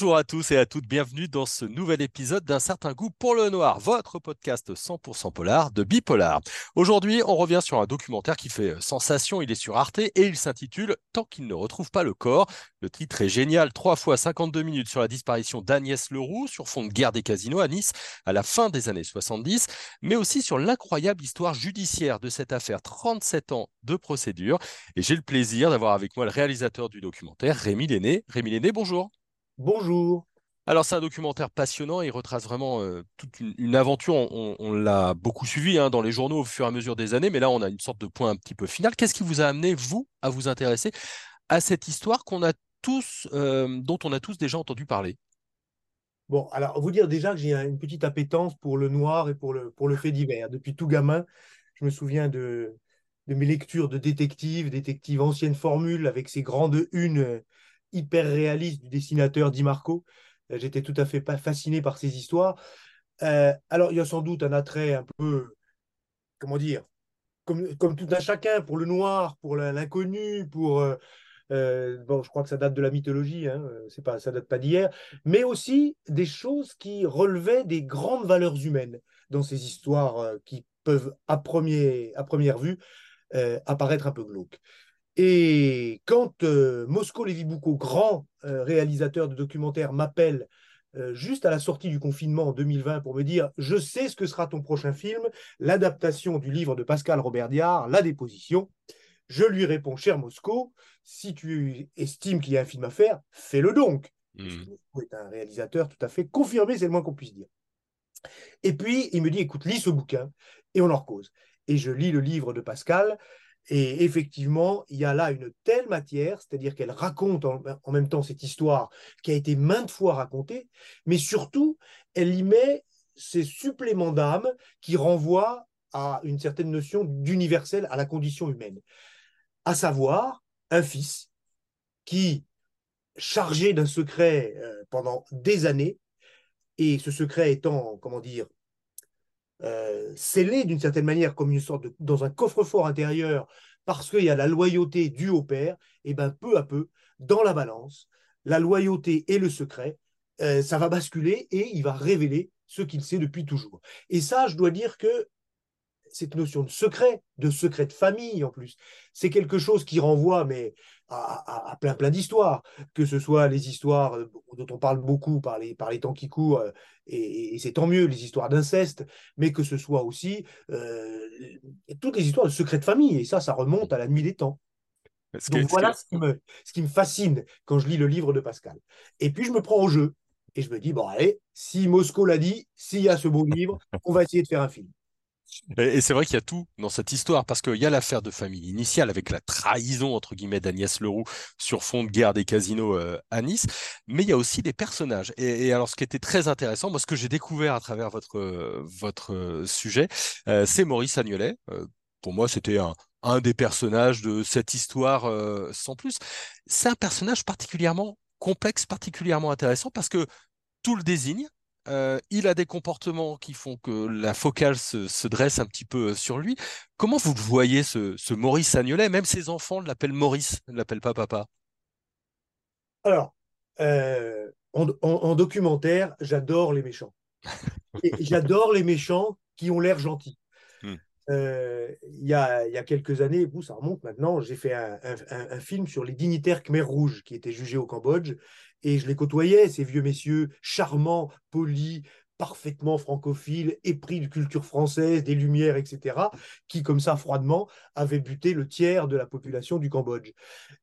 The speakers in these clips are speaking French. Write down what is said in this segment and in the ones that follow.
Bonjour à tous et à toutes, bienvenue dans ce nouvel épisode d'un certain goût pour le noir, votre podcast 100% polar de Bipolar. Aujourd'hui, on revient sur un documentaire qui fait sensation, il est sur Arte et il s'intitule Tant qu'il ne retrouve pas le corps. Le titre est génial, 3 fois 52 minutes sur la disparition d'Agnès Leroux sur fond de guerre des casinos à Nice à la fin des années 70, mais aussi sur l'incroyable histoire judiciaire de cette affaire, 37 ans de procédure. Et j'ai le plaisir d'avoir avec moi le réalisateur du documentaire, Rémi Lenné. Rémi Lenné, bonjour. Bonjour. Alors c'est un documentaire passionnant, il retrace vraiment euh, toute une, aventure, on, l'a beaucoup suivi hein, dans les journaux au fur et à mesure des années, mais là on a une sorte de point un petit peu final. Qu'est-ce qui vous a amené, vous, à vous intéresser à cette histoire qu'on a tous, euh, dont on a tous déjà entendu parler? Bon, alors vous dire déjà que j'ai une petite appétence pour le noir et pour le, pour le fait divers. Depuis tout gamin, je me souviens de, de mes lectures de détectives, détectives anciennes formules avec ces grandes unes hyper réaliste du dessinateur Di Marco. Euh, j'étais tout à fait fasciné par ces histoires. Euh, alors, il y a sans doute un attrait un peu, comment dire, comme, tout un chacun, pour le noir, pour l'inconnu, pour... Euh, bon, je crois que ça date de la mythologie, hein, c'est pas, ça date pas d'hier, mais aussi des choses qui relevaient des grandes valeurs humaines dans ces histoires qui peuvent, à, à première vue, apparaître un peu glauques. Et quand euh, Mosco Lévy-Boucault, grand euh, réalisateur de documentaires, m'appelle euh, juste à la sortie du confinement en 2020 pour me dire Je sais ce que sera ton prochain film, l'adaptation du livre de Pascal Robert Diard, La déposition. Je lui réponds Cher Mosco, si tu estimes qu'il y a un film à faire, fais-le donc. Mmh. Mosco est un réalisateur tout à fait confirmé, c'est le moins qu'on puisse dire. Et puis, il me dit Écoute, lis ce bouquin et on en cause. Et je lis le livre de Pascal. Et effectivement, il y a là une telle matière, c'est-à-dire qu'elle raconte en, même temps cette histoire qui a été maintes fois racontée, mais surtout, elle y met ces suppléments d'âme qui renvoient à une certaine notion d'universel à la condition humaine. À savoir, un fils qui, chargé d'un secret euh, pendant des années, et ce secret étant, comment dire, euh, scellé d'une certaine manière comme une sorte dans un coffre-fort intérieur parce qu'il y a la loyauté due au père, et ben peu à peu, dans la balance, la loyauté et le secret, euh, ça va basculer et il va révéler ce qu'il sait depuis toujours. Et ça, je dois dire que cette notion de secret, de secret de famille en plus, c'est quelque chose qui renvoie mais à, plein plein d'histoires, que ce soit les histoires euh, dont on parle beaucoup par les, par les temps qui courent, euh, et, c'est tant mieux, les histoires d'inceste, mais que ce soit aussi euh, toutes les histoires de secret de famille, et ça, ça remonte à la nuit des temps. Donc voilà ce qui, me, ce qui me fascine quand je lis le livre de Pascal. Et puis je me prends au jeu, et je me dis, bon allez, si Moscou l'a dit, s'il y a ce beau livre, on va essayer de faire un film. Et, c'est vrai qu'il y a tout dans cette histoire, parce qu'il y a l'affaire de famille initiale avec la trahison, entre guillemets, d'Agnès Leroux sur fond de guerre des casinos euh, à Nice, mais il y a aussi des personnages. Et, alors, ce qui était très intéressant, moi, ce que j'ai découvert à travers votre, euh, votre euh, sujet, c'est Maurice Agnolet. pour moi, c'était un, un des personnages de cette histoire sans plus. C'est un personnage particulièrement complexe, particulièrement intéressant, parce que tout le désigne, euh, il a des comportements qui font que la focale se, dresse un petit peu sur lui. Comment vous le voyez, ce, Maurice Agnolet? Même ses enfants l'appellent Maurice, ne l'appellent pas papa. Alors, euh, en, documentaire, j'adore les méchants. j'adore les méchants qui ont l'air gentils. Hmm. Il y, a, quelques années, vous, ça remonte maintenant, j'ai fait un, un, film sur les dignitaires Khmer Rouge qui étaient jugés au Cambodge et je les côtoyais, ces vieux messieurs charmants, polis, parfaitement francophiles, épris de culture française, des Lumières, etc., qui, comme ça, froidement, avaient buté le tiers de la population du Cambodge.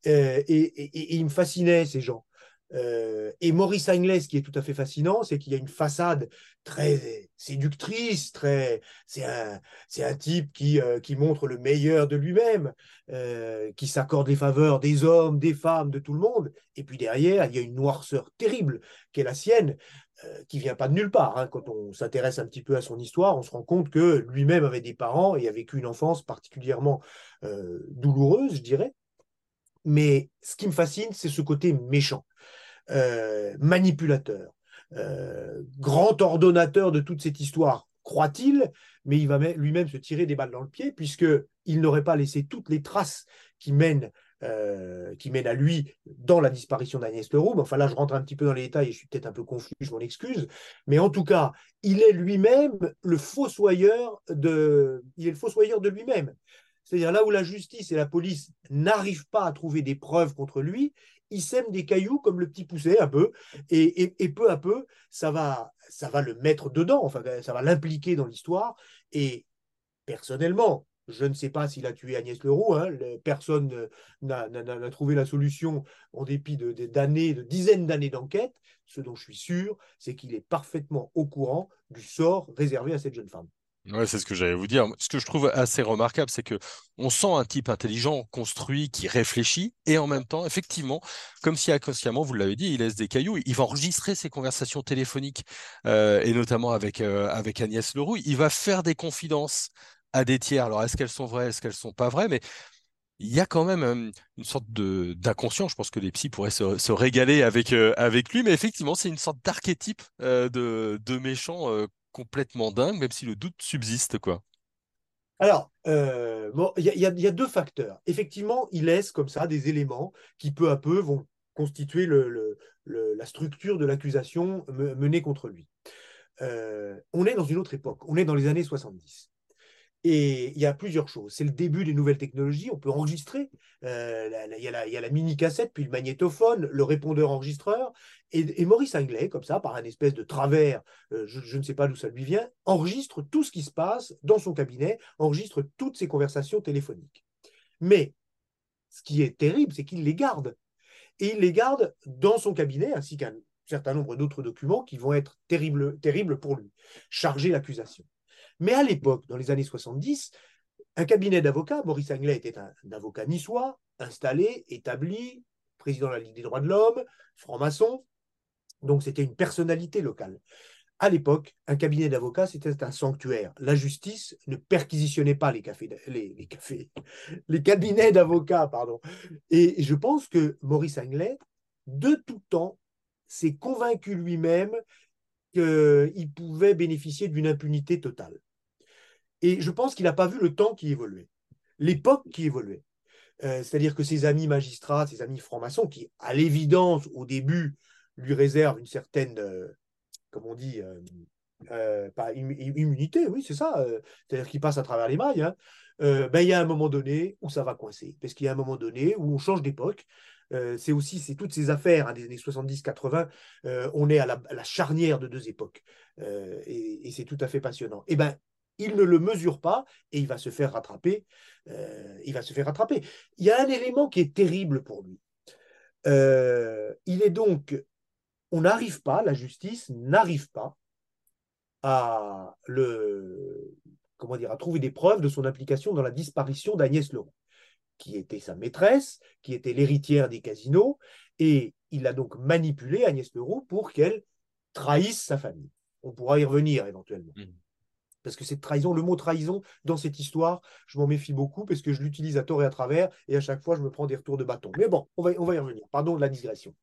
Euh, et, ils me fascinaient, ces gens. Euh, et Maurice Anglaise, qui est tout à fait fascinant, c'est qu'il y a une façade très séductrice, très, c'est un, un type qui, euh, qui montre le meilleur de lui-même, euh, qui s'accorde les faveurs des hommes, des femmes, de tout le monde. Et puis derrière, il y a une noirceur terrible qui est la sienne, qui vient pas de nulle part. Hein. Quand on s'intéresse un petit peu à son histoire, on se rend compte que lui-même avait des parents et a vécu une enfance particulièrement douloureuse, je dirais. Mais ce qui me fascine, c'est ce côté méchant. Euh, manipulateur, euh, grand ordonnateur de toute cette histoire, croit-il, mais il va lui-même se tirer des balles dans le pied, puisqu'il n'aurait pas laissé toutes les traces qui mènent euh, qui à lui dans la disparition d'Agnès Leroux. Enfin là, je rentre un petit peu dans les détails et je suis peut-être un peu confus, je m'en excuse. Mais en tout cas, il est lui-même le fossoyeur de, il est le fossoyeur de lui-même. C'est-à-dire là où la justice et la police n'arrivent pas à trouver des preuves contre lui, il sème des cailloux comme le petit poussé un peu, et, peu à peu, ça va, ça va le mettre dedans, enfin, ça va l'impliquer dans l'histoire. Et personnellement, je ne sais pas s'il a tué Agnès Leroux. Hein, personne n'a trouvé la solution en dépit d'années, de, de dizaines d'années d'enquête. Ce dont je suis sûr, c'est qu'il est parfaitement au courant du sort réservé à cette jeune femme. Ouais, c'est ce que j'allais vous dire. Ce que je trouve assez remarquable, c'est que on sent un type intelligent, construit, qui réfléchit, et en même temps, effectivement, comme si inconsciemment, vous l'avez dit, il laisse des cailloux, il va enregistrer ses conversations téléphoniques, euh, et notamment avec, euh, avec Agnès Leroux. Il va faire des confidences à des tiers. Alors, est-ce qu'elles sont vraies, est-ce qu'elles sont pas vraies? Mais il y a quand même euh, une sorte d'inconscient. Je pense que les psys pourraient se, régaler avec, avec lui, mais effectivement, c'est une sorte d'archétype de, de méchant complètement dingue, même si le doute subsiste, quoi. Alors, euh, il y, a deux facteurs. Effectivement, il laisse comme ça des éléments qui peu à peu vont constituer la structure de l'accusation menée contre lui. Euh, on est dans une autre époque, on est dans les années 70. Et il y a plusieurs choses. C'est le début des nouvelles technologies. On peut enregistrer. Euh, il, y a la, mini-cassette, puis le magnétophone, le répondeur enregistreur. Et, Maurice Anglet, comme ça, par un espèce de travers, euh, je, ne sais pas d'où ça lui vient, enregistre tout ce qui se passe dans son cabinet, enregistre toutes ses conversations téléphoniques. Mais ce qui est terrible, c'est qu'il les garde. Et il les garde dans son cabinet, ainsi qu'un certain nombre d'autres documents qui vont être terribles pour lui, charger l'accusation. Mais à l'époque, dans les années 70, un cabinet d'avocats, Maurice Anglet était un, avocat niçois, installé, établi, président de la Ligue des droits de l'homme, franc-maçon, donc c'était une personnalité locale. À l'époque, un cabinet d'avocats, c'était un sanctuaire. La justice ne perquisitionnait pas les, cafés, les, cafés, les cabinets d'avocats. pardon. Et je pense que Maurice Anglet, de tout temps, s'est convaincu lui-même qu'il pouvait bénéficier d'une impunité totale. Et je pense qu'il n'a pas vu le temps qui évoluait, l'époque qui évoluait. Euh, c'est-à-dire que ses amis magistrats, ses amis francs-maçons, qui, à l'évidence, au début, lui réservent une certaine, euh, comme on dit, euh, pas immunité, oui, c'est ça, c'est-à-dire qu'il passe à travers les mailles, hein. ben, il y a un moment donné où ça va coincer, parce qu'il y a un moment donné où on change d'époque. C'est aussi c'est toutes ces affaires hein, des années 70-80, on est à la, charnière de deux époques, et, et c'est tout à fait passionnant. Et ben il ne le mesure pas et il va se faire rattraper. Euh, il va se faire rattraper. Il y a un élément qui est terrible pour lui. Euh, il est donc, on n'arrive pas, la justice n'arrive pas à le, comment dire, à trouver des preuves de son implication dans la disparition d'Agnès Leroux, qui était sa maîtresse, qui était l'héritière des casinos, et il a donc manipulé Agnès Leroux pour qu'elle trahisse sa famille. On pourra y revenir éventuellement. Mmh parce que cette trahison, le mot trahison dans cette histoire, je m'en méfie beaucoup parce que je l'utilise à tort et à travers et à chaque fois je me prends des retours de bâton. Mais bon, on va, on va y revenir. Pardon de la digression.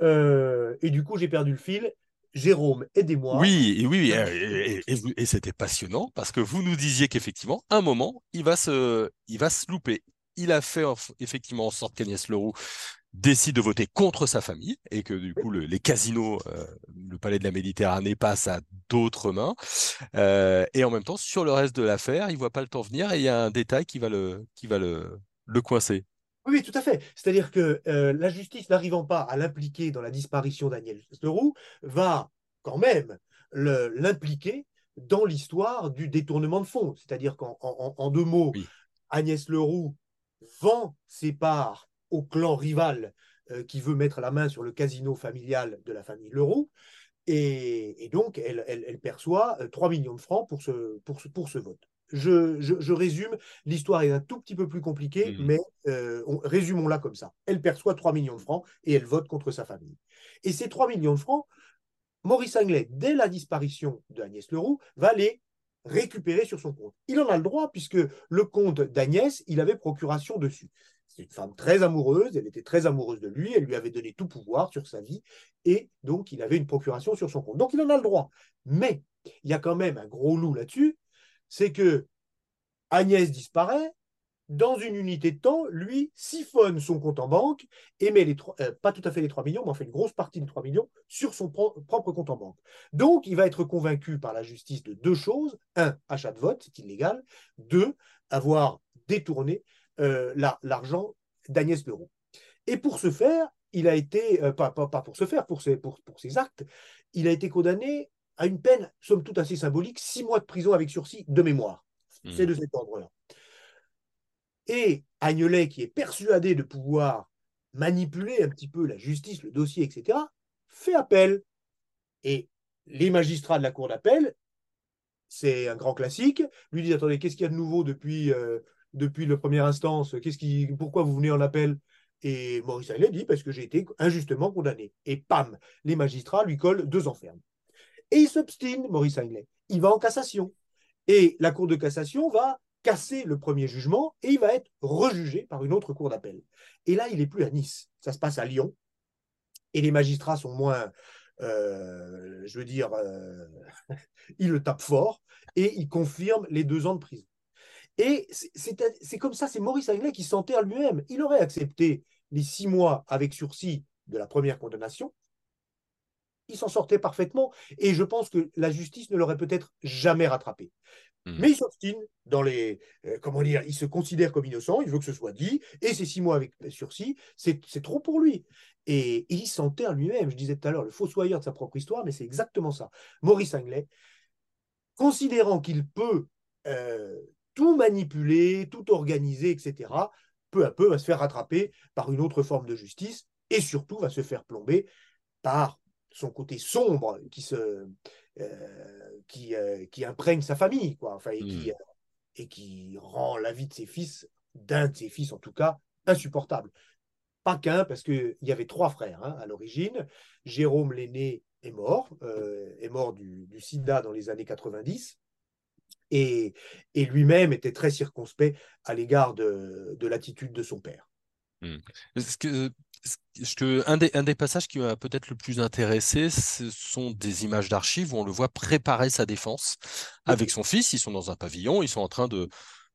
Euh, et du coup, j'ai perdu le fil. Jérôme, aidez-moi. Oui, et oui, et, et, c'était passionnant parce que vous nous disiez qu'effectivement, un moment, il va se, il va se louper. Il a fait effectivement en sorte qu'Agnès Leroux décide de voter contre sa famille et que du coup les casinos, euh, le palais de la Méditerranée passe à d'autres mains. Euh, et en même temps, sur le reste de l'affaire, il voit pas le temps venir et il y a un détail qui va le, qui va le, le coincer. Oui, tout à fait. C'est-à-dire que euh, la justice n'arrivant pas à l'impliquer dans la disparition d'Agnès Leroux, va quand même l'impliquer dans l'histoire du détournement de fonds. C'est-à-dire qu'en deux mots, Agnès Leroux vend ses parts au clan rival euh, qui veut mettre la main sur le casino familial de la famille Leroux. Et, donc, elle, perçoit 3 euh, millions de francs pour ce, pour pour ce vote. Je, résume, l'histoire est un tout petit peu plus compliquée, mmh. mais euh, résumons-la comme ça. Elle perçoit 3 millions de francs et elle vote contre sa famille. Et ces 3 millions de francs, Maurice Anglet, dès la disparition d'Agnès Leroux, va les récupérer sur son compte. Il en a le droit puisque le compte d'Agnès, il avait procuration dessus. C'est une femme très amoureuse, elle était très amoureuse de lui, elle lui avait donné tout pouvoir sur sa vie, et donc il avait une procuration sur son compte. Donc il en a le droit. Mais il y a quand même un gros loup là-dessus, c'est que Agnès disparaît, dans une unité de temps, lui siphonne son compte en banque et met les euh, pas tout à fait les 3 millions, mais en fait une grosse partie des 3 millions sur son propre compte en banque. Donc, il va être convaincu par la justice de deux choses. Un, achat de vote, c'est illégal. Deux, avoir détourné euh, l'argent d'Agnès Leroux. Et pour ce faire, il a été, euh, pas, pas, pour ce faire, pour ses, pour, pour ses actes, il a été condamné à une peine, somme toute assez symbolique, six mois de prison avec sursis de mémoire. C'est mmh. de cet ordre-là. Et Agnelet, qui est persuadé de pouvoir manipuler un petit peu la justice, le dossier, etc., fait appel. Et les magistrats de la cour d'appel, c'est un grand classique, lui disent Attendez, qu'est-ce qu'il y a de nouveau depuis, euh, depuis le première instance? Qu'est-ce qui, Pourquoi vous venez en appel? Et Maurice Agnelet dit Parce que j'ai été injustement condamné. Et pam, les magistrats lui collent deux enfermes. Et il s'obstine, Maurice Agnelet. Il va en cassation. Et la Cour de cassation va casser le premier jugement et il va être rejugé par une autre cour d'appel. Et là, il n'est plus à Nice, ça se passe à Lyon. Et les magistrats sont moins, euh, je veux dire, euh, ils le tapent fort et ils confirment les deux ans de prison. Et c'est comme ça, c'est Maurice Agnelet qui s'enterre lui-même. Il aurait accepté les six mois avec sursis de la première condamnation. Il s'en sortait parfaitement et je pense que la justice ne l'aurait peut-être jamais rattrapé. Mmh. Mais il s'obstine dans les. Euh, comment dire Il se considère comme innocent, il veut que ce soit dit, et ces six mois avec sursis, c'est trop pour lui. Et, il s'enterre lui-même. Je disais tout à l'heure, le fossoyeur de sa propre histoire, mais c'est exactement ça. Maurice Anglet, considérant qu'il peut euh, tout manipuler, tout organiser, etc., peu à peu va se faire rattraper par une autre forme de justice et surtout va se faire plomber par son côté sombre qui se, qui, euh, qui, imprègne sa famille, quoi, enfin, et, qui, hmm. euh, et qui rend la vie de ses fils, d'un de ses fils en tout cas, insupportable. Pas qu'un, parce qu'il y avait trois frères hein, à l'origine. Jérôme l'aîné est mort, est mort du, du, sida dans les années 90. Et, et lui-même était très circonspect à l'égard de, de l'attitude de son père. Est-ce que que, un, des, un des passages qui m'a peut-être le plus intéressé, ce sont des images d'archives où on le voit préparer sa défense avec son fils. Ils sont dans un pavillon, ils sont en train de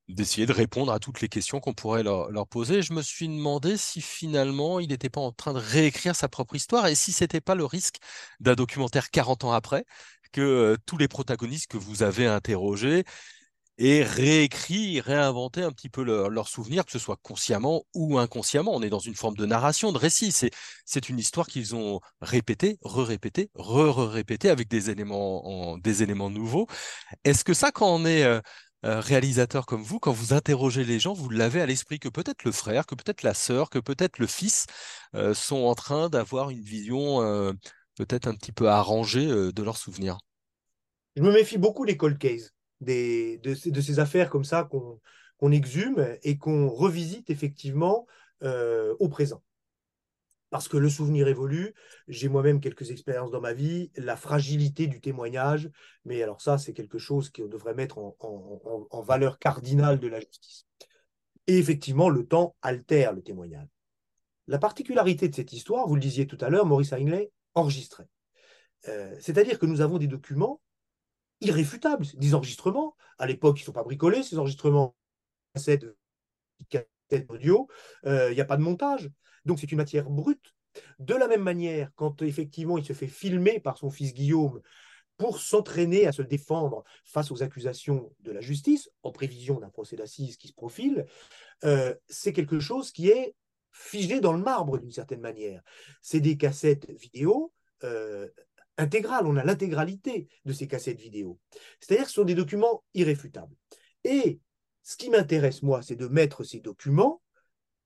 d'essayer de répondre à toutes les questions qu'on pourrait leur, leur, poser. Je me suis demandé si finalement il n'était pas en train de réécrire sa propre histoire et si c'était pas le risque d'un documentaire 40 ans après que euh, tous les protagonistes que vous avez interrogés et réécrit, réinventer un petit peu leurs leur souvenirs, que ce soit consciemment ou inconsciemment. On est dans une forme de narration, de récit. C'est une histoire qu'ils ont répétée, re-répétée, re-répétée avec des éléments, nouveaux. Est-ce que ça, quand on est euh, euh, réalisateur comme vous, quand vous interrogez les gens, vous l'avez à l'esprit que peut-être le frère, que peut-être la sœur, que peut-être le fils euh, sont en train d'avoir une vision peut-être un petit peu arrangée de leurs souvenirs? Je me méfie beaucoup des cold cases de, ces affaires comme ça qu'on exhume et qu'on revisite effectivement euh, au présent. Parce que le souvenir évolue, j'ai moi-même quelques expériences dans ma vie, la fragilité du témoignage, mais alors ça, c'est quelque chose qu'on devrait mettre en, valeur cardinale de la justice. Et effectivement, le temps altère le témoignage. La particularité de cette histoire, vous le disiez tout à l'heure, Maurice Heinley enregistrait. Euh, c'est-à-dire que nous avons des documents irréfutables, des enregistrements. À l'époque, ils ne sont pas bricolés, ces enregistrements cassettes, audio, euh, il n'y a pas de montage. Donc c'est une matière brute. De la même manière, quand effectivement il se fait filmer par son fils Guillaume pour s'entraîner à se défendre face aux accusations de la justice, en prévision d'un procès d'assises qui se profile, euh, c'est quelque chose qui est figé dans le marbre d'une certaine manière. C'est des cassettes vidéo euh, intégrale, on a l'intégralité de ces cassettes vidéo. C'est-à-dire que ce sont des documents irréfutables. Et ce qui m'intéresse, moi, c'est de mettre ces documents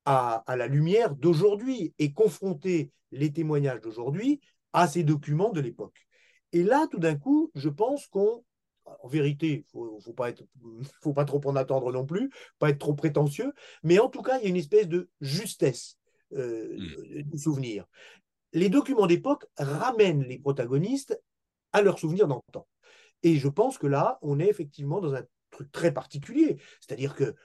à, la lumière d'aujourd'hui et confronter les témoignages d'aujourd'hui à ces documents de l'époque. Et là, tout d'un coup, je pense qu'on, en vérité, il ne faut, pas faut pas trop en attendre non plus, pas être trop prétentieux, mais en tout cas, il y a une espèce de justesse euh, mmh. du souvenir les documents d'époque ramènent les protagonistes à leurs souvenirs d'antan. Et je pense que là, on est effectivement dans un truc très particulier. C'est-à-dire que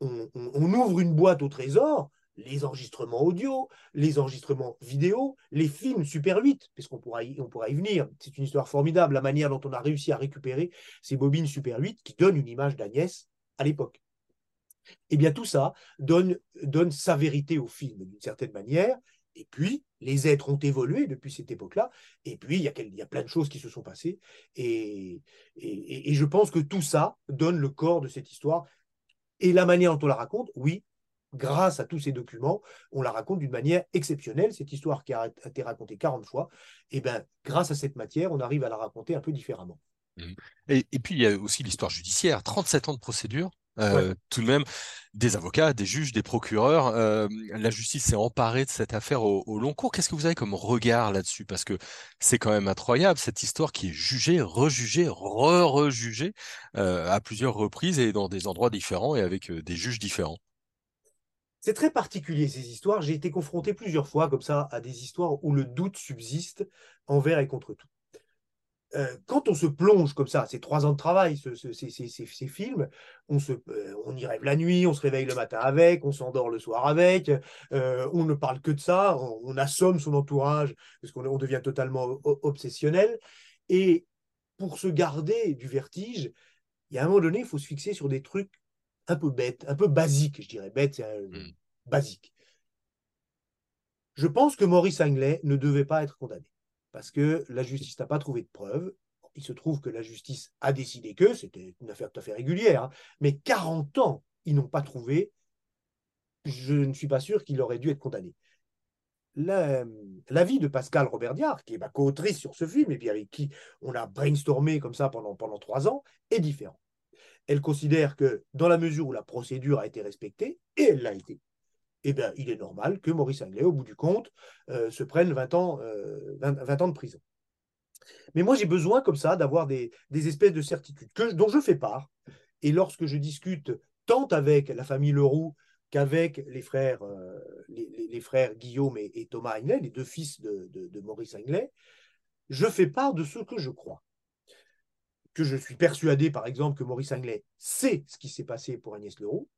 on, ouvre une boîte au trésor, les enregistrements audio, les enregistrements vidéo, les films Super 8, parce qu'on pourra, y, pourra y venir. C'est une histoire formidable, la manière dont on a réussi à récupérer ces bobines Super 8 qui donnent une image d'Agnès à l'époque. Eh bien, tout ça donne, donne sa vérité au film, d'une certaine manière. Et puis, les êtres ont évolué depuis cette époque-là. Et puis, il y, a, plein de choses qui se sont passées. Et, je pense que tout ça donne le corps de cette histoire. Et la manière dont on la raconte, oui, grâce à tous ces documents, on la raconte d'une manière exceptionnelle. Cette histoire qui a été racontée 40 fois, et eh ben, grâce à cette matière, on arrive à la raconter un peu différemment. Et, et puis, il y a aussi l'histoire judiciaire. 37 ans de procédure, euh, tout de même, des avocats, des juges, des procureurs. Euh, la justice s'est emparée de cette affaire au, long cours. Qu'est-ce que vous avez comme regard là-dessus? Parce que c'est quand même incroyable, cette histoire qui est jugée, rejugée, re-rejugée euh, à plusieurs reprises et dans des endroits différents et avec des juges différents. C'est très particulier ces histoires. J'ai été confronté plusieurs fois comme ça à des histoires où le doute subsiste envers et contre tout. Euh, quand on se plonge comme ça, ces trois ans de travail, ces, films, on, se, euh, on y rêve la nuit, on se réveille le matin avec, on s'endort le soir avec, euh, on ne parle que de ça, on, assomme son entourage parce qu'on on devient totalement obsessionnel. Et pour se garder du vertige, il y a un moment donné, il faut se fixer sur des trucs un peu bêtes, un peu basiques, je dirais. Bête, c'est mmh. basique. Je pense que Maurice Anglais ne devait pas être condamné parce que la justice n'a pas trouvé de preuves. Il se trouve que la justice a décidé que, c'était une affaire tout à fait régulière, hein. mais 40 ans, ils n'ont pas trouvé. Je ne suis pas sûr qu'il aurait dû être condamné. L'avis de Pascal Robert Diard, qui est co-autrice sur ce film, et avec qui on a brainstormé comme ça pendant, pendant trois ans, est différent. Elle considère que dans la mesure où la procédure a été respectée, et elle l'a été, eh bien, il est normal que Maurice Anglais, au bout du compte, euh, se prenne 20 ans, 20, euh, ans de prison. Mais moi, j'ai besoin comme ça d'avoir des, espèces de certitudes dont je fais part. Et lorsque je discute tant avec la famille Leroux qu'avec les frères, euh, les, frères Guillaume et, Thomas Anglais, les deux fils de, de, Maurice Anglais, je fais part de ce que je crois. Que je suis persuadé, par exemple, que Maurice Anglais sait ce qui s'est passé pour Agnès Leroux,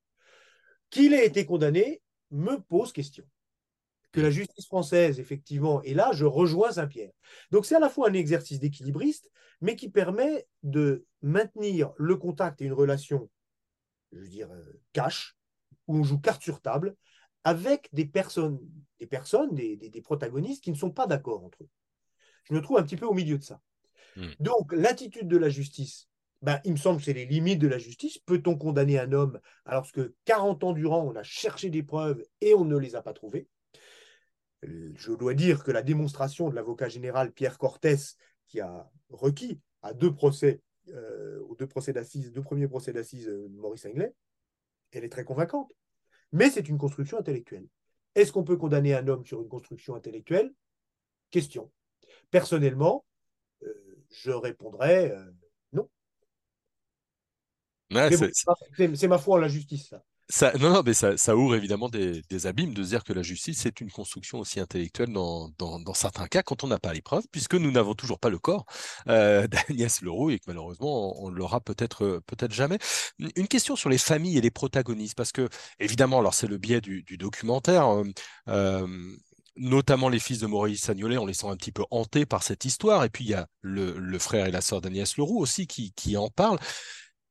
qu'il a été condamné me pose question. Que la justice française, effectivement, et là, je rejoins Saint-Pierre. Donc, c'est à la fois un exercice d'équilibriste, mais qui permet de maintenir le contact et une relation, je veux dire, euh, cash, où on joue carte sur table, avec des personnes, des personnes, des, protagonistes qui ne sont pas d'accord entre eux. Je me trouve un petit peu au milieu de ça. Hmm. Donc, l'attitude de la justice ben, il me semble que c'est les limites de la justice. Peut-on condamner un homme alors que 40 ans durant, on a cherché des preuves et on ne les a pas trouvées? Je dois dire que la démonstration de l'avocat général Pierre Cortès, qui a requis à deux procès, euh, aux deux procès d'assises, deux premiers procès d'assises de Maurice Anglais, elle est très convaincante. Mais c'est une construction intellectuelle. Est-ce qu'on peut condamner un homme sur une construction intellectuelle? Question. Personnellement, euh, je répondrais euh, c'est ma foi en la justice, ça. non, non, mais ça, ouvre évidemment des, abîmes de dire que la justice est une construction aussi intellectuelle dans, certains cas quand on n'a pas l'épreuve, puisque nous n'avons toujours pas le corps euh, d'Agnès Leroux et que malheureusement on, ne l'aura peut-être peut-être jamais. Une question sur les familles et les protagonistes, parce que évidemment, alors c'est le biais du, documentaire. Euh, euh, notamment les fils de Maurice Sagnolet, on les sent un petit peu hantés par cette histoire. Et puis il y a le, frère et la sœur d'Agnès Leroux aussi qui, qui en parlent.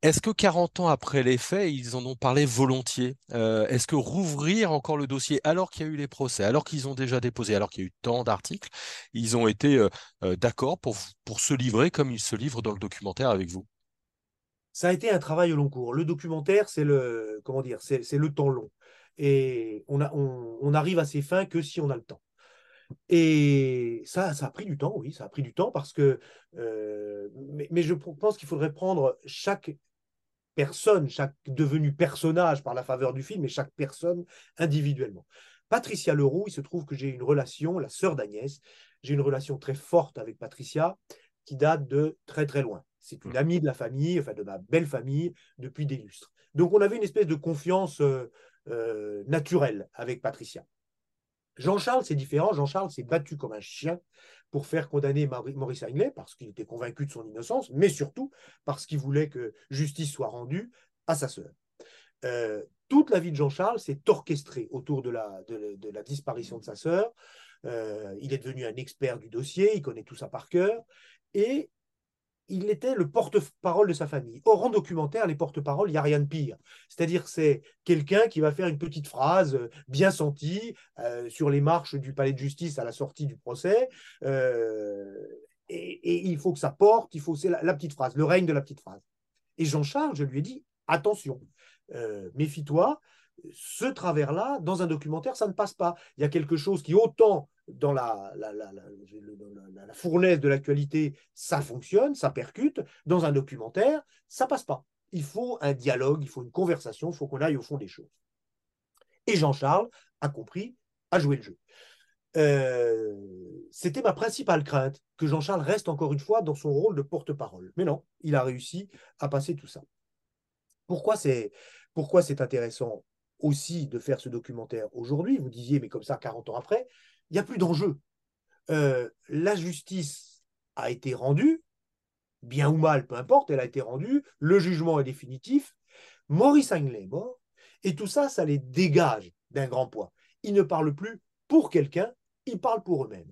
Est-ce que 40 ans après les faits, ils en ont parlé volontiers? Euh, Est-ce que rouvrir encore le dossier, alors qu'il y a eu les procès, alors qu'ils ont déjà déposé, alors qu'il y a eu tant d'articles, ils ont été euh, euh, d'accord pour, pour se livrer comme ils se livrent dans le documentaire avec vous? Ça a été un travail au long cours. Le documentaire, c'est le, comment dire, c'est, le temps long. Et on, a, on, arrive à ses fins que si on a le temps. Et ça, ça a pris du temps, oui, ça a pris du temps parce que, mais, mais, je pense qu'il faudrait prendre chaque personne, chaque devenu personnage par la faveur du film, et chaque personne individuellement. Patricia Leroux, il se trouve que j'ai une relation, la sœur d'Agnès, j'ai une relation très forte avec Patricia qui date de très très loin. C'est une mmh. amie de la famille, enfin de ma belle famille, depuis des lustres. Donc on avait une espèce de confiance euh, euh, naturelle avec Patricia. Jean-Charles, c'est différent. Jean-Charles s'est battu comme un chien pour faire condamner Maurice Anglais parce qu'il était convaincu de son innocence, mais surtout parce qu'il voulait que justice soit rendue à sa sœur. Euh, toute la vie de Jean-Charles s'est orchestrée autour de la, de, la, disparition de sa sœur. Euh, il est devenu un expert du dossier, il connaît tout ça par cœur, et il était le porte-parole de sa famille. Or, en documentaire, les porte-paroles, il n'y a rien de pire. C'est-à-dire, c'est quelqu'un qui va faire une petite phrase euh, bien sentie euh, sur les marches du palais de justice à la sortie du procès. Euh, et, il faut que ça porte, il faut c'est la, petite phrase, le règne de la petite phrase. Et Jean-Charles, je lui ai dit attention, méfie-toi, ce travers-là, dans un documentaire, ça ne passe pas. Il y a quelque chose qui, autant dans la, fournaise de l'actualité, ça fonctionne, ça percute. Dans un documentaire, ça passe pas. Il faut un dialogue, il faut une conversation, il faut qu'on aille au fond des choses. Et Jean-Charles a compris, a joué le jeu. Euh, c'était ma principale crainte, que Jean-Charles reste encore une fois dans son rôle de porte-parole. Mais non, il a réussi à passer tout ça. Pourquoi c'est pourquoi c'est intéressant aussi de faire ce documentaire aujourd'hui? Vous disiez, mais comme ça, 40 ans après, il n'y a plus d'enjeu. Euh, la justice a été rendue, bien ou mal, peu importe, elle a été rendue, le jugement est définitif, Maurice Anglais est mort, et tout ça, ça les dégage d'un grand poids. Ils ne parlent plus pour quelqu'un, ils parlent pour eux-mêmes.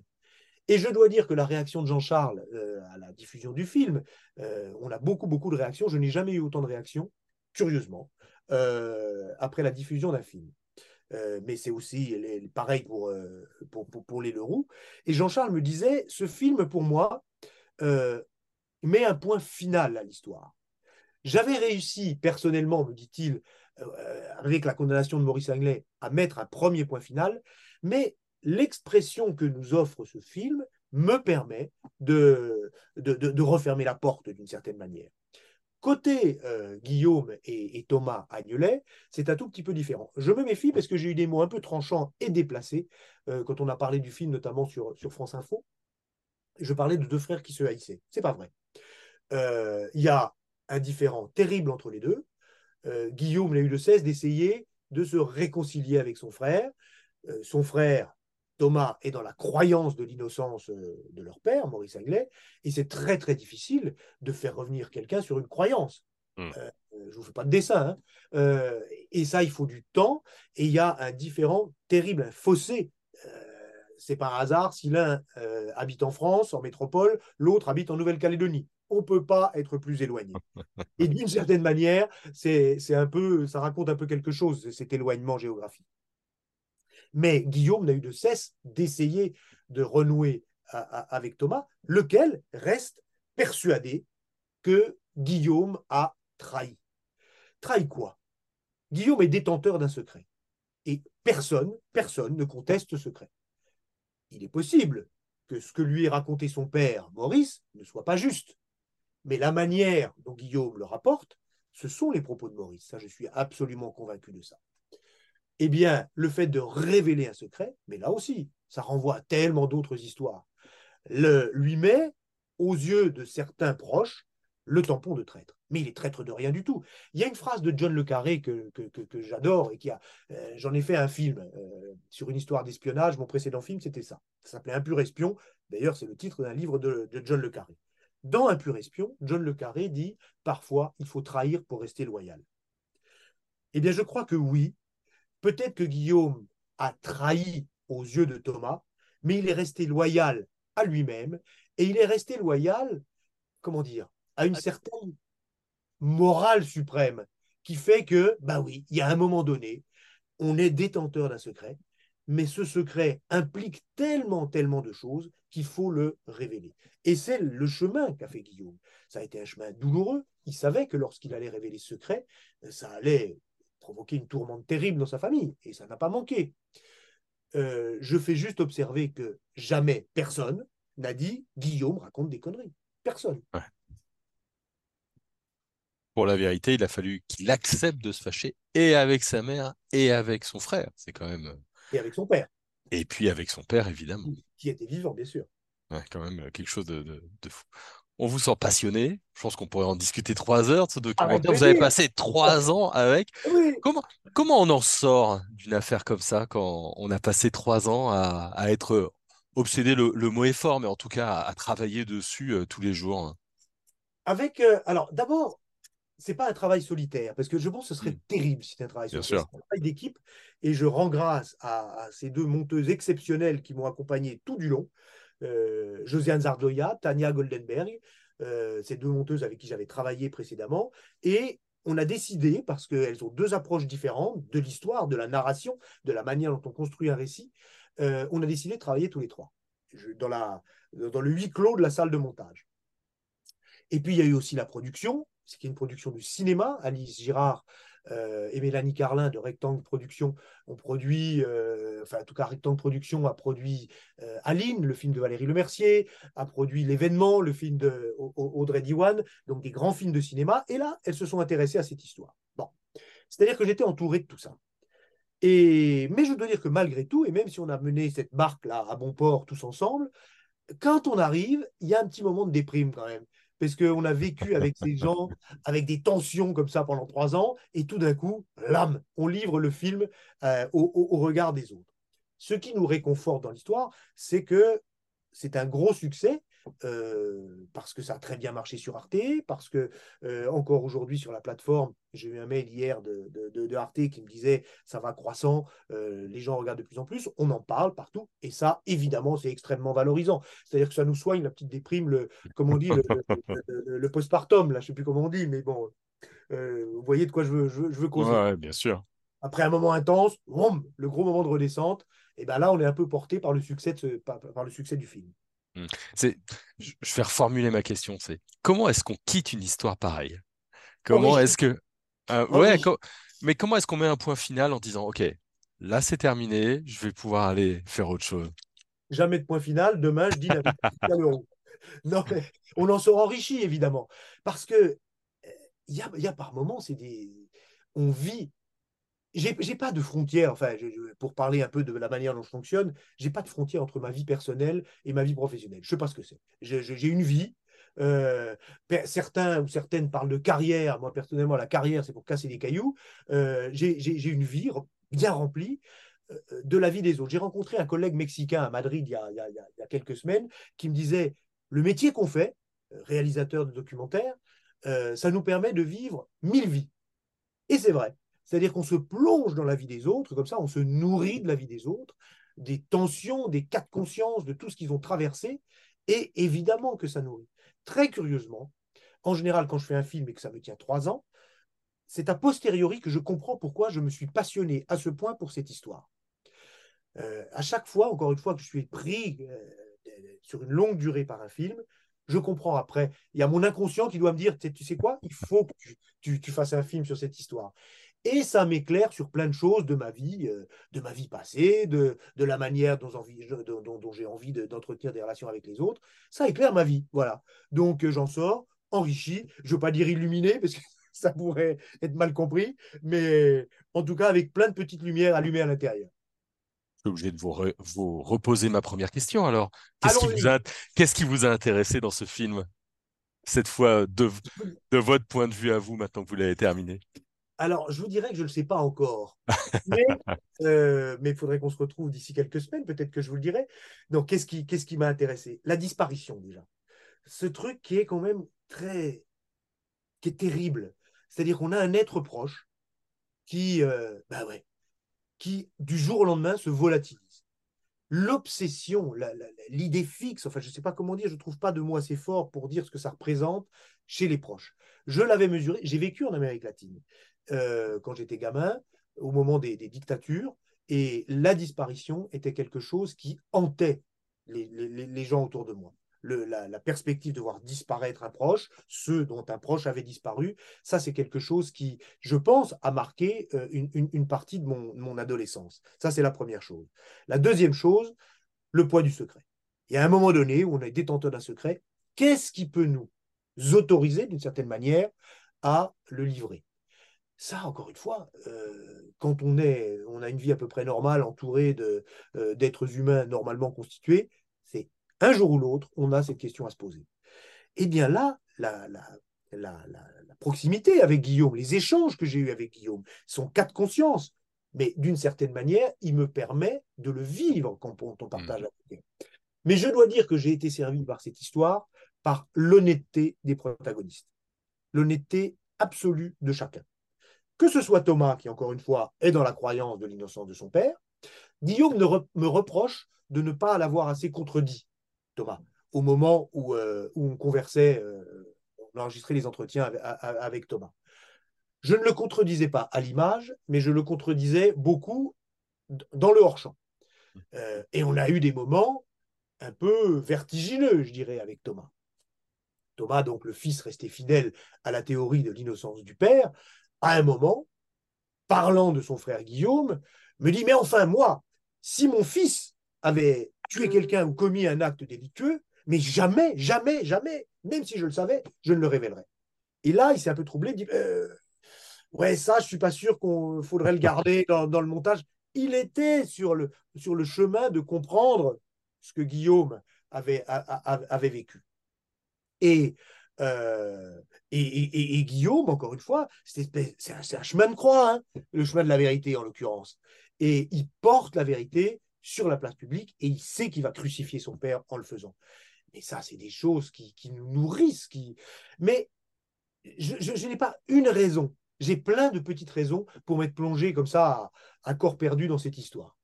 Et je dois dire que la réaction de Jean-Charles euh, à la diffusion du film, euh, on a beaucoup, beaucoup de réactions. Je n'ai jamais eu autant de réactions, curieusement, après la diffusion d'un film. Euh, mais c'est aussi pareil euh, pour, pour, pour, les Leroux. Et Jean-Charles me disait, ce film, pour moi, euh, met un point final à l'histoire. J'avais réussi, personnellement, me dit-il, avec la condamnation de Maurice Anglais, à mettre un premier point final, mais l'expression que nous offre ce film me permet de, de, de refermer la porte d'une certaine manière. Côté euh, Guillaume et, Thomas Agnelet, c'est un tout petit peu différent. Je me méfie parce que j'ai eu des mots un peu tranchants et déplacés euh, quand on a parlé du film, notamment sur, France Info. Je parlais de deux frères qui se haïssaient. C'est pas vrai. Euh, il y a un différent terrible entre les deux. Guillaume n'a eu de cesse d'essayer de se réconcilier avec son frère. son frère Thomas est dans la croyance de l'innocence euh, de leur père, Maurice Aglet, et c'est très très difficile de faire revenir quelqu'un sur une croyance. Hmm. Euh, je ne vous fais pas de dessin. Hein. Euh, et ça, il faut du temps, et il y a un différent terrible, un fossé. c'est par hasard si l'un habite en France, en métropole, l'autre habite en Nouvelle-Calédonie. On ne peut pas être plus éloigné. Et d'une certaine manière, c'est un peu, ça raconte un peu quelque chose, cet éloignement géographique. Mais Guillaume n'a eu de cesse d'essayer de renouer avec Thomas, lequel reste persuadé que Guillaume a trahi. Trahi quoi? Guillaume est détenteur d'un secret. Et personne, personne ne conteste ce secret. Il est possible que ce que lui ait raconté son père, Maurice, ne soit pas juste. Mais la manière dont Guillaume le rapporte, ce sont les propos de Maurice. Ça, je suis absolument convaincu de ça eh bien, le fait de révéler un secret, mais là aussi, ça renvoie à tellement d'autres histoires, lui met aux yeux de certains proches le tampon de traître. Mais il est traître de rien du tout. Il y a une phrase de John Le Carré que, j'adore et qui a. Euh, j'en ai fait un film euh, sur une histoire d'espionnage. Mon précédent film, c'était ça. Ça s'appelait Un pur espion. D'ailleurs, c'est le titre d'un livre de John Le Carré. Dans Un pur espion, John Le Carré dit Parfois, il faut trahir pour rester loyal. Eh bien, je crois que oui, Peut-être que Guillaume a trahi aux yeux de Thomas, mais il est resté loyal à lui-même et il est resté loyal, comment dire, à une certaine morale suprême qui fait que, bah oui, il y a un moment donné, on est détenteur d'un secret, mais ce secret implique tellement, tellement de choses qu'il faut le révéler. Et c'est le chemin qu'a fait Guillaume. Ça a été un chemin douloureux. Il savait que lorsqu'il allait révéler ce secret, ça allait provoqué une tourmente terrible dans sa famille, et ça n'a pas manqué. Euh, je fais juste observer que jamais personne n'a dit Guillaume raconte des conneries. Personne. Pour la vérité, il a fallu qu'il accepte de se fâcher et avec sa mère et avec son frère. C'est quand même. Euh, et avec son père. Et puis avec son père, évidemment. Qui était vivant, bien sûr. Ouais, quand même euh, quelque chose de, de fou. On vous sent passionné. Je pense qu'on pourrait en discuter trois heures de ce documentaire. vous avez passé trois ans avec. Comment, comment on en sort d'une affaire comme ça quand on a passé trois ans à, être obsédé, le, mot est fort, mais en tout cas à, travailler dessus euh, tous les jours? Avec, euh, alors d'abord, c'est pas un travail solitaire, parce que je pense que ce serait hmm. terrible si c'était un travail solitaire. C'est un travail d'équipe, et je rends grâce à, ces deux monteuses exceptionnelles qui m'ont accompagné tout du long. Euh, Josiane Zardoya, Tania Goldenberg, euh, ces deux monteuses avec qui j'avais travaillé précédemment. Et on a décidé, parce qu'elles ont deux approches différentes de l'histoire, de la narration, de la manière dont on construit un récit, euh, on a décidé de travailler tous les trois dans, dans le huis clos de la salle de montage. Et puis il y a eu aussi la production, ce qui est une production du cinéma. Alice Girard et Mélanie Carlin de Rectangle Production ont produit, euh, enfin en tout cas Rectangle Production a produit euh, Aline, le film de Valérie Lemercier, a produit L'événement, le film de Audrey Diwan, donc des grands films de cinéma. Et là, elles se sont intéressées à cette histoire. Bon, c'est-à-dire que j'étais entouré de tout ça. Et, mais je dois dire que malgré tout, et même si on a mené cette barque-là à bon port tous ensemble, quand on arrive, il y a un petit moment de déprime quand même parce qu'on a vécu avec ces gens, avec des tensions comme ça pendant trois ans, et tout d'un coup, l'âme, on livre le film euh, au, regard des autres. Ce qui nous réconforte dans l'histoire, c'est que c'est un gros succès, euh, parce que ça a très bien marché sur Arte, parce que euh, encore aujourd'hui sur la plateforme, j'ai eu un mail hier de, de, Arte qui me disait ça va croissant, euh, les gens regardent de plus en plus, on en parle partout, et ça, évidemment, c'est extrêmement valorisant. C'est-à-dire que ça nous soigne la petite déprime, le, comme on dit, le, postpartum, là, je ne sais plus comment on dit, mais bon, vous voyez de quoi je veux, je veux, causer. Ouais, bien sûr. Après un moment intense, le gros moment de redescente, et ben là, on est un peu porté par le succès, de par le succès du film. C'est, je vais reformuler ma question. C'est comment est-ce qu'on quitte une histoire pareille? Comment est-ce que, euh, ouais, mais comment est-ce qu'on met un point final en disant, ok, là c'est terminé, je vais pouvoir aller faire autre chose? Jamais de point final. Demain, je dis la Non, mais on en sort enrichi évidemment, parce que il y a, y a, par moments, c'est des, on vit j'ai pas de frontière, enfin, pour parler un peu de la manière dont je fonctionne, j'ai pas de frontière entre ma vie personnelle et ma vie professionnelle. Je sais pas ce que c'est. J'ai une vie. Euh, certains ou certaines parlent de carrière. Moi, personnellement, la carrière, c'est pour casser des cailloux. Euh, j'ai une vie bien remplie euh, de la vie des autres. J'ai rencontré un collègue mexicain à Madrid il y a, il y a quelques semaines qui me disait le métier qu'on fait, réalisateur de documentaires, ça nous permet de vivre mille vies. Et c'est vrai. C'est-à-dire qu'on se plonge dans la vie des autres, comme ça on se nourrit de la vie des autres, des tensions, des cas de conscience, de tout ce qu'ils ont traversé, et évidemment que ça nourrit. Très curieusement, en général, quand je fais un film et que ça me tient trois ans, c'est a posteriori que je comprends pourquoi je me suis passionné à ce point pour cette histoire. Euh, à chaque fois, encore une fois, que je suis pris euh, sur une longue durée par un film, je comprends après. Il y a mon inconscient qui doit me dire, tu sais quoi, il faut que tu fasses un film sur cette histoire. Et ça m'éclaire sur plein de choses de ma vie, euh, de ma vie passée, de, de la manière dont, dont, j'ai envie d'entretenir des relations avec les autres. Ça éclaire ma vie, voilà. Donc euh, j'en sors enrichi, je ne veux pas dire illuminé, parce que ça pourrait être mal compris, mais en tout cas avec plein de petites lumières allumées à l'intérieur. Je suis obligé de vous, vous reposer ma première question alors. Qu'est-ce qui, vous a, qu'est-ce qui vous a intéressé dans ce film cette fois de, de votre point de vue à vous maintenant que vous l'avez terminé? Alors, je vous dirais que je ne le sais pas encore. Euh, mais il faudrait qu'on se retrouve d'ici quelques semaines, peut-être que je vous le dirai. Donc, qu'est-ce qui, qu'est-ce qui m'a intéressé? La disparition, déjà. Ce truc qui est quand même très. qui est terrible. C'est-à-dire qu'on a un être proche qui, euh, bah ouais, qui, du jour au lendemain, se volatilise. L'obsession, l'idée fixe, enfin, je ne sais pas comment dire, je ne trouve pas de mots assez forts pour dire ce que ça représente chez les proches. Je l'avais mesuré, j'ai vécu en Amérique latine. Euh, quand j'étais gamin, au moment des, dictatures, et la disparition était quelque chose qui hantait les, gens autour de moi. la, perspective de voir disparaître un proche, ceux dont un proche avait disparu, ça c'est quelque chose qui, je pense, a marqué euh, une, partie de mon, mon adolescence. Ça c'est la première chose. La deuxième chose, le poids du secret. Il y a un moment donné où on est détenteur d'un secret, qu'est-ce qui peut nous autoriser d'une certaine manière à le livrer? Ça, encore une fois, euh, quand on, est, on a une vie à peu près normale, entourée euh, d'êtres humains normalement constitués, c'est un jour ou l'autre, on a cette question à se poser. Et eh bien là, la, proximité avec Guillaume, les échanges que j'ai eus avec Guillaume sont quatre consciences, mais d'une certaine manière, il me permet de le vivre quand on, partage mmh. la vie. Mais je dois dire que j'ai été servi par cette histoire par l'honnêteté des protagonistes, l'honnêteté absolue de chacun que ce soit Thomas, qui encore une fois est dans la croyance de l'innocence de son père, Guillaume me reproche de ne pas l'avoir assez contredit, Thomas, au moment où, où on conversait, on enregistrait les entretiens avec, avec Thomas. Je ne le contredisais pas à l'image, mais je le contredisais beaucoup dans le hors-champ. Euh, et on a eu des moments un peu vertigineux, je dirais, avec Thomas. Thomas, donc le fils resté fidèle à la théorie de l'innocence du père, à un moment, parlant de son frère Guillaume, me dit, mais enfin, moi, si mon fils avait tué quelqu'un ou commis un acte délictueux, mais jamais, jamais, jamais, même si je le savais, je ne le révélerais. Et là, il s'est un peu troublé, il dit, euh, ouais, ça, je suis pas sûr qu'on faudrait le garder dans, dans, le montage il était sur le, sur le chemin de comprendre ce que Guillaume avait, avait vécu. Et, euh, et, Guillaume, encore une fois, c'est un, chemin de croix, hein, le chemin de la vérité en l'occurrence. Et il porte la vérité sur la place publique et il sait qu'il va crucifier son père en le faisant. Mais ça, c'est des choses qui, nous nourrissent. Qui... Mais je n'ai pas une raison j'ai plein de petites raisons pour m'être plongé comme ça à, corps perdu dans cette histoire.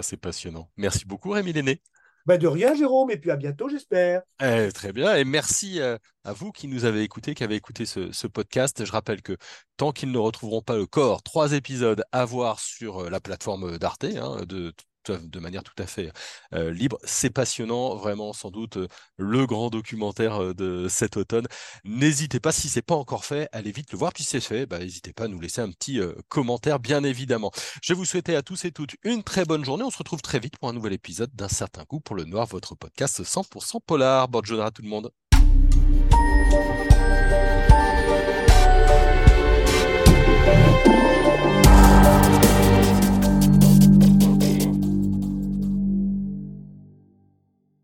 C'est passionnant. Merci beaucoup, Rémi Lenné. Ben de rien, Jérôme, et puis à bientôt, j'espère. Eh, très bien, et merci euh, à vous qui nous avez écoutés, qui avez écouté ce, podcast. Je rappelle que tant qu'ils ne retrouveront pas le corps, trois épisodes à voir sur euh, la plateforme d'Arte, hein, de manière tout à fait libre. C'est passionnant, vraiment sans doute le grand documentaire de cet automne. N'hésitez pas, si c'est pas encore fait, allez vite le voir. Puis si c'est fait, bah, n'hésitez pas à nous laisser un petit commentaire, bien évidemment. Je vous souhaiter à tous et toutes une très bonne journée. On se retrouve très vite pour un nouvel épisode d'un certain coup pour le noir, votre podcast 100% polar. Bonne journée à tout le monde.